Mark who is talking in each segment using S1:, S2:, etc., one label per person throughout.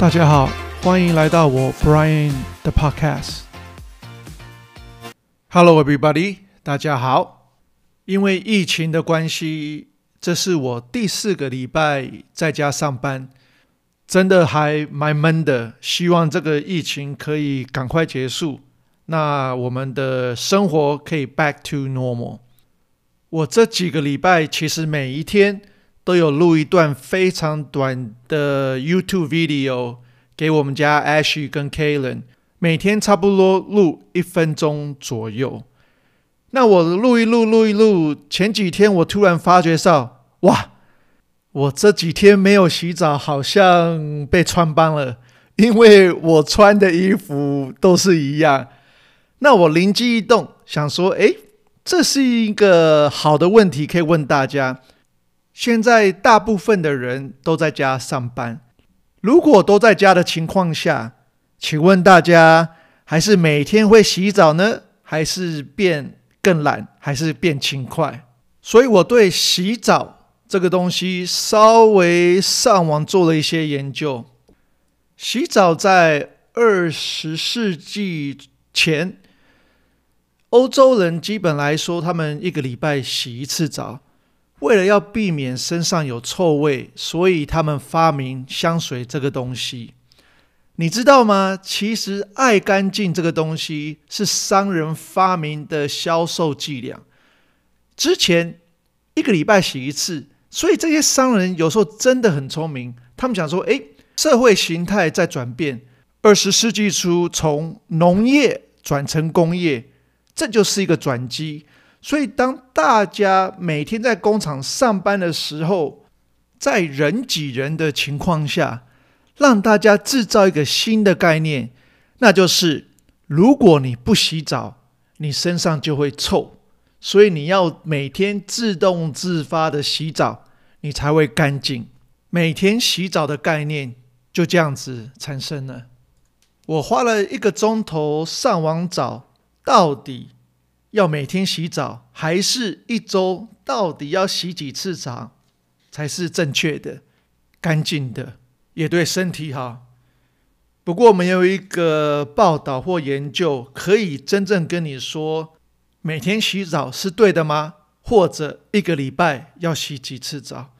S1: 大家好，欢迎来到我 Brian 的 Podcast。Hello, everybody，大家好。因为疫情的关系，这是我第四个礼拜在家上班，真的还蛮闷的。希望这个疫情可以赶快结束，那我们的生活可以 back to normal。我这几个礼拜其实每一天。都有录一段非常短的 YouTube video 给我们家 Ashy 跟 Kalen，每天差不多录一分钟左右。那我录一录，录一录。前几天我突然发觉到，哇，我这几天没有洗澡，好像被穿帮了，因为我穿的衣服都是一样。那我灵机一动，想说，诶，这是一个好的问题，可以问大家。现在大部分的人都在家上班。如果都在家的情况下，请问大家还是每天会洗澡呢？还是变更懒？还是变勤快？所以我对洗澡这个东西稍微上网做了一些研究。洗澡在二十世纪前，欧洲人基本来说，他们一个礼拜洗一次澡。为了要避免身上有臭味，所以他们发明香水这个东西。你知道吗？其实爱干净这个东西是商人发明的销售伎俩。之前一个礼拜洗一次，所以这些商人有时候真的很聪明。他们想说：“诶，社会形态在转变，二十世纪初从农业转成工业，这就是一个转机。”所以，当大家每天在工厂上班的时候，在人挤人的情况下，让大家制造一个新的概念，那就是：如果你不洗澡，你身上就会臭。所以，你要每天自动自发的洗澡，你才会干净。每天洗澡的概念就这样子产生了。我花了一个钟头上网找，到底。要每天洗澡，还是一周到底要洗几次澡才是正确的、干净的，也对身体好？不过，没有一个报道或研究可以真正跟你说每天洗澡是对的吗？或者一个礼拜要洗几次澡？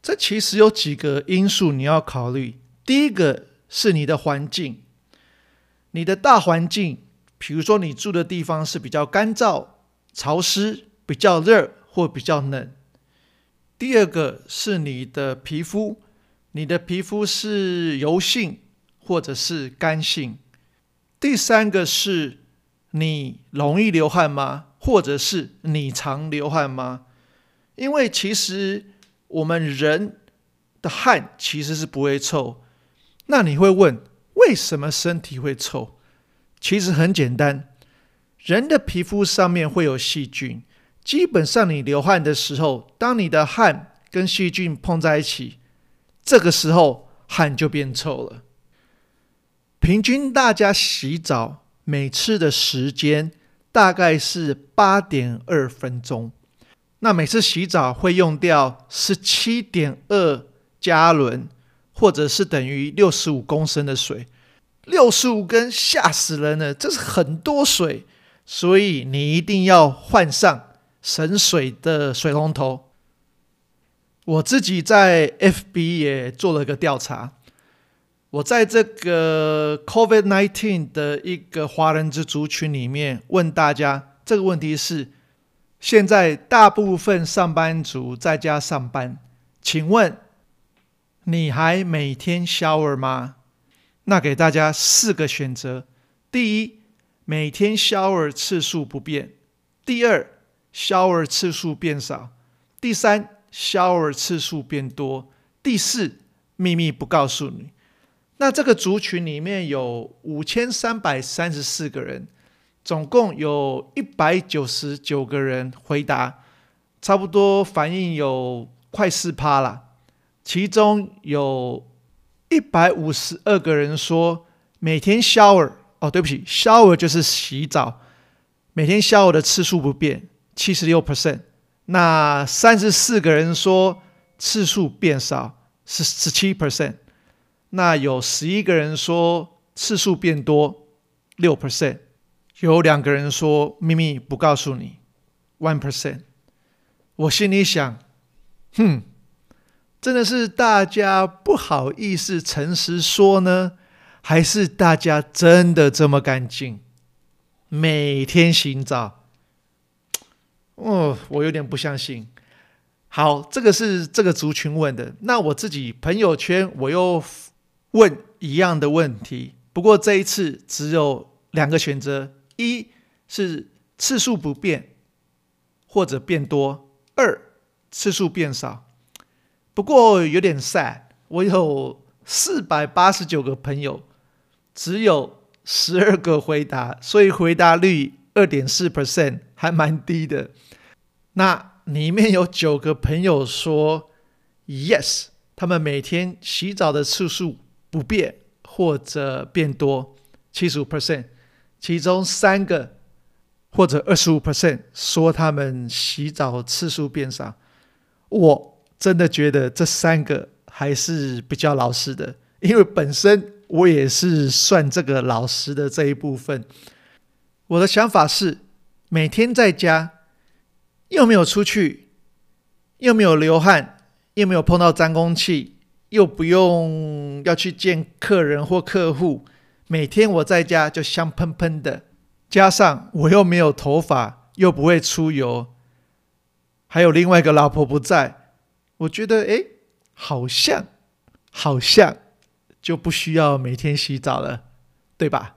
S1: 这其实有几个因素你要考虑。第一个是你的环境，你的大环境。比如说，你住的地方是比较干燥、潮湿、比较热或比较冷。第二个是你的皮肤，你的皮肤是油性或者是干性。第三个是你容易流汗吗？或者是你常流汗吗？因为其实我们人的汗其实是不会臭。那你会问，为什么身体会臭？其实很简单，人的皮肤上面会有细菌。基本上，你流汗的时候，当你的汗跟细菌碰在一起，这个时候汗就变臭了。平均大家洗澡每次的时间大概是八点二分钟，那每次洗澡会用掉十七点二加仑，或者是等于六十五公升的水。六十五根吓死人了，这是很多水，所以你一定要换上省水的水龙头。我自己在 FB 也做了个调查，我在这个 COVID-19 的一个华人之族群里面问大家这个问题是：现在大部分上班族在家上班，请问你还每天 shower 吗？那给大家四个选择：第一，每天 shower 次数不变；第二，shower 次数变少；第三，shower 次数变多；第四，秘密不告诉你。那这个族群里面有五千三百三十四个人，总共有一百九十九个人回答，差不多反应有快四趴了，其中有。一百五十二个人说每天 shower 哦，对不起，shower 就是洗澡，每天 shower 的次数不变，七十六 percent。那三十四个人说次数变少，是十七 percent。那有十一个人说次数变多六 percent，有两个人说秘密不告诉你 one percent。我心里想，哼，真的是大家不好意思诚实说呢，还是大家真的这么干净？每天洗澡？哦，我有点不相信。好，这个是这个族群问的。那我自己朋友圈我又问一样的问题，不过这一次只有两个选择：一是次数不变，或者变多；二次数变少。不过有点 sad，我有四百八十九个朋友，只有十二个回答，所以回答率二点四 percent 还蛮低的。那。里面有九个朋友说 yes，他们每天洗澡的次数不变或者变多，七十五 percent，其中三个或者二十五 percent 说他们洗澡次数变少。我真的觉得这三个还是比较老实的，因为本身我也是算这个老实的这一部分。我的想法是每天在家。又没有出去，又没有流汗，又没有碰到脏空气，又不用要去见客人或客户，每天我在家就香喷喷的。加上我又没有头发，又不会出油，还有另外一个老婆不在，我觉得诶，好像好像就不需要每天洗澡了，对吧？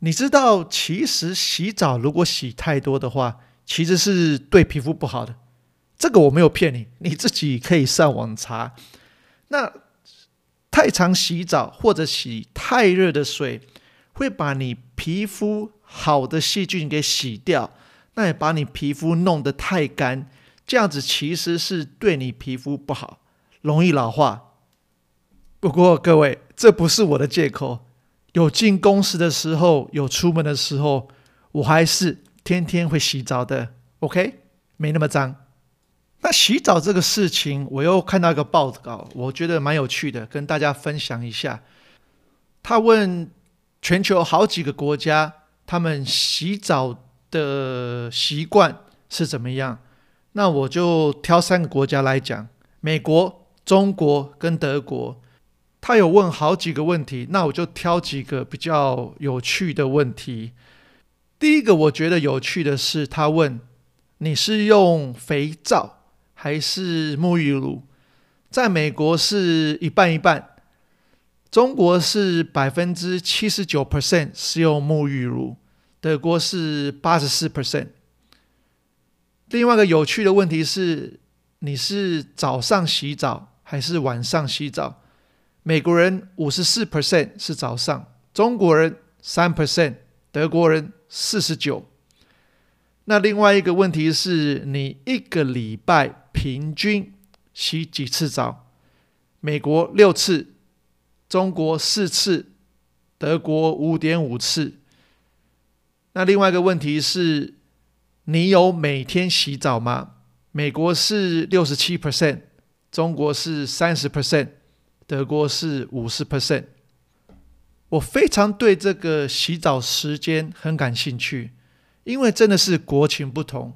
S1: 你知道，其实洗澡如果洗太多的话，其实是对皮肤不好的，这个我没有骗你，你自己可以上网查。那太常洗澡或者洗太热的水，会把你皮肤好的细菌给洗掉，那也把你皮肤弄得太干，这样子其实是对你皮肤不好，容易老化。不过各位，这不是我的借口，有进公司的时候，有出门的时候，我还是。天天会洗澡的，OK，没那么脏。那洗澡这个事情，我又看到一个报告，我觉得蛮有趣的，跟大家分享一下。他问全球好几个国家，他们洗澡的习惯是怎么样？那我就挑三个国家来讲：美国、中国跟德国。他有问好几个问题，那我就挑几个比较有趣的问题。第一个我觉得有趣的是，他问你是用肥皂还是沐浴乳？在美国是一半一半，中国是百分之七十九 percent 是用沐浴乳，德国是八十四 percent。另外一个有趣的问题是，你是早上洗澡还是晚上洗澡？美国人五十四 percent 是早上，中国人三 percent，德国人。四十九。那另外一个问题是你一个礼拜平均洗几次澡？美国六次，中国四次，德国五点五次。那另外一个问题是，你有每天洗澡吗？美国是六十七 percent，中国是三十 percent，德国是五十 percent。我非常对这个洗澡时间很感兴趣，因为真的是国情不同。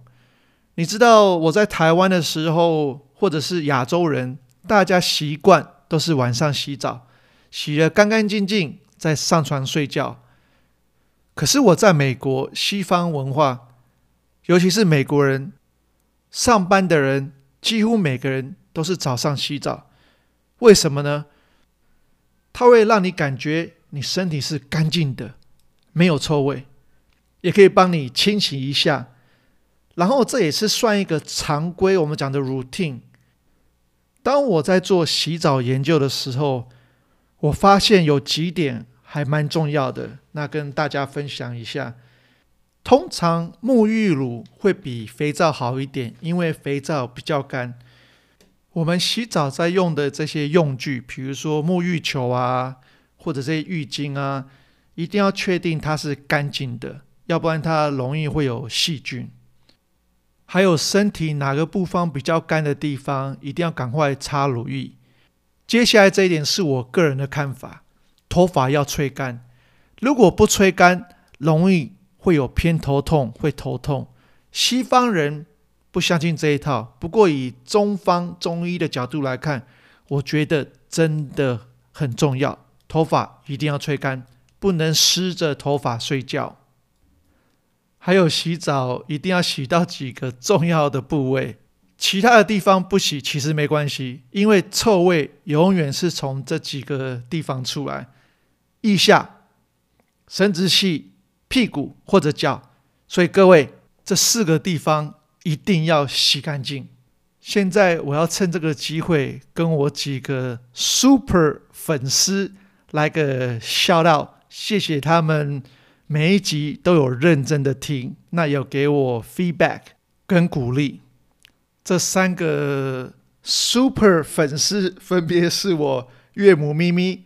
S1: 你知道我在台湾的时候，或者是亚洲人，大家习惯都是晚上洗澡，洗得干干净净，再上床睡觉。可是我在美国，西方文化，尤其是美国人，上班的人几乎每个人都是早上洗澡。为什么呢？它会让你感觉。你身体是干净的，没有臭味，也可以帮你清洗一下。然后这也是算一个常规，我们讲的 routine。当我在做洗澡研究的时候，我发现有几点还蛮重要的，那跟大家分享一下。通常沐浴乳会比肥皂好一点，因为肥皂比较干。我们洗澡在用的这些用具，比如说沐浴球啊。或者这些浴巾啊，一定要确定它是干净的，要不然它容易会有细菌。还有身体哪个部分比较干的地方，一定要赶快擦乳液。接下来这一点是我个人的看法：头发要吹干，如果不吹干，容易会有偏头痛，会头痛。西方人不相信这一套，不过以中方中医的角度来看，我觉得真的很重要，头发一定要吹干，不能湿着头发睡觉。还有洗澡一定要洗到几个重要的部位，其他的地方不洗其实没关系，因为臭味永远是从这几个地方出来：腋下、生殖器、屁股或者脚。所以各位，这四个地方一定要洗干净。现在我要趁这个机会跟我几个 super 粉丝来个 shout out，谢谢他们。每一集都有认真的听，那有给我 feedback 跟鼓励。这三个 super 粉丝分别是我岳母咪咪、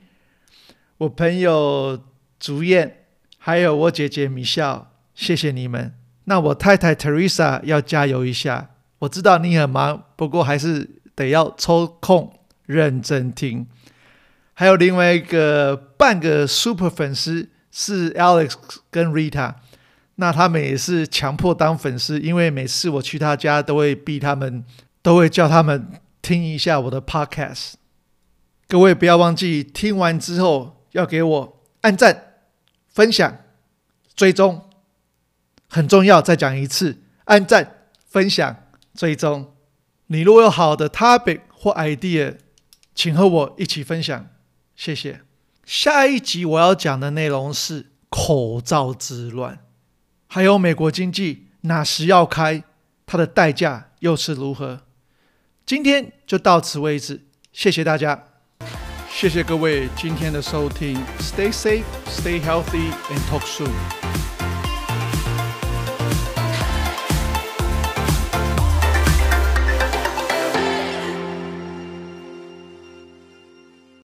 S1: 我朋友竹燕，还有我姐姐米笑。谢谢你们。那我太太 Teresa 要加油一下。我知道你很忙，不过还是得要抽空认真听。还有另外一个半个 super 粉丝。是 Alex 跟 Rita，那他们也是强迫当粉丝，因为每次我去他家都会逼他们，都会叫他们听一下我的 Podcast。各位不要忘记听完之后要给我按赞、分享、追踪，很重要。再讲一次，按赞、分享、追踪。你如果有好的 topic 或 idea，请和我一起分享，谢谢。下一集我要讲的内容是口罩之乱，还有美国经济哪时要开，它的代价又是如何？今天就到此为止，谢谢大家，谢谢各位今天的收听，Stay safe, stay healthy, and talk soon.